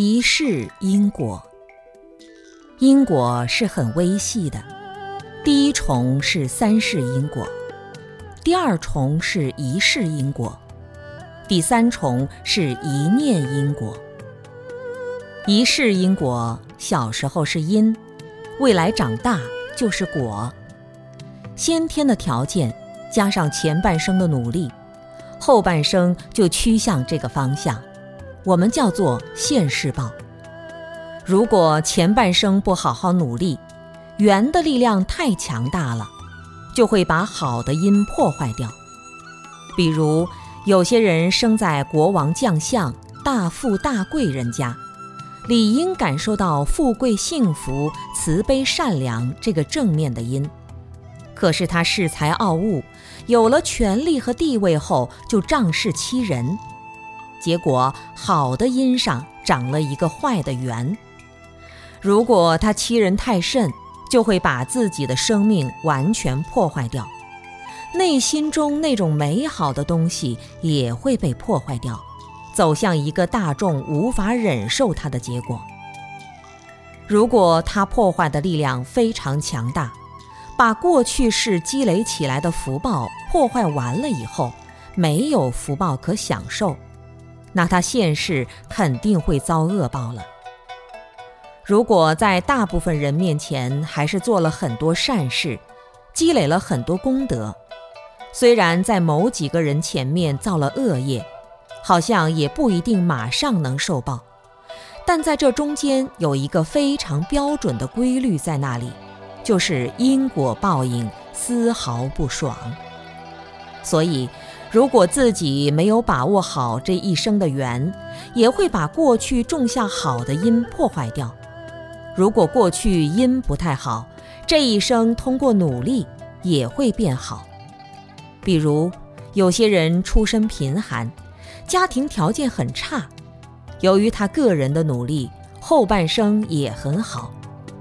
一世因果，因果是很微细的。第一重是三世因果，第二重是一世因果，第三重是一念因果。一世因果，小时候是因，未来长大就是果。先天的条件加上前半生的努力，后半生就趋向这个方向。我们叫做现世报。如果前半生不好好努力，缘的力量太强大了，就会把好的因破坏掉。比如有些人生在国王将相、大富大贵人家，理应感受到富贵幸福、慈悲善良这个正面的因。可是他恃才傲物，有了权力和地位后，就仗势欺人。结果，好的因上长了一个坏的缘。如果他欺人太甚，就会把自己的生命完全破坏掉，内心中那种美好的东西也会被破坏掉，走向一个大众无法忍受它的结果。如果他破坏的力量非常强大，把过去世积累起来的福报破坏完了以后，没有福报可享受。那他现世肯定会遭恶报了。如果在大部分人面前还是做了很多善事，积累了很多功德，虽然在某几个人前面造了恶业，好像也不一定马上能受报，但在这中间有一个非常标准的规律在那里，就是因果报应丝毫不爽。所以。如果自己没有把握好这一生的缘，也会把过去种下好的因破坏掉。如果过去因不太好，这一生通过努力也会变好。比如有些人出身贫寒，家庭条件很差，由于他个人的努力，后半生也很好。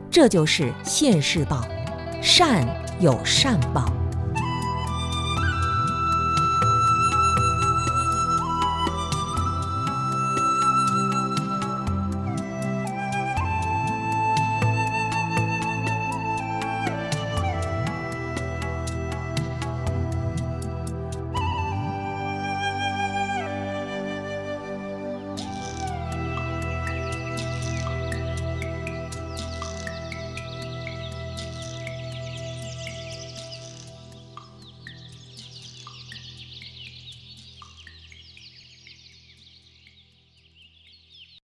这就是现世报，善有善报。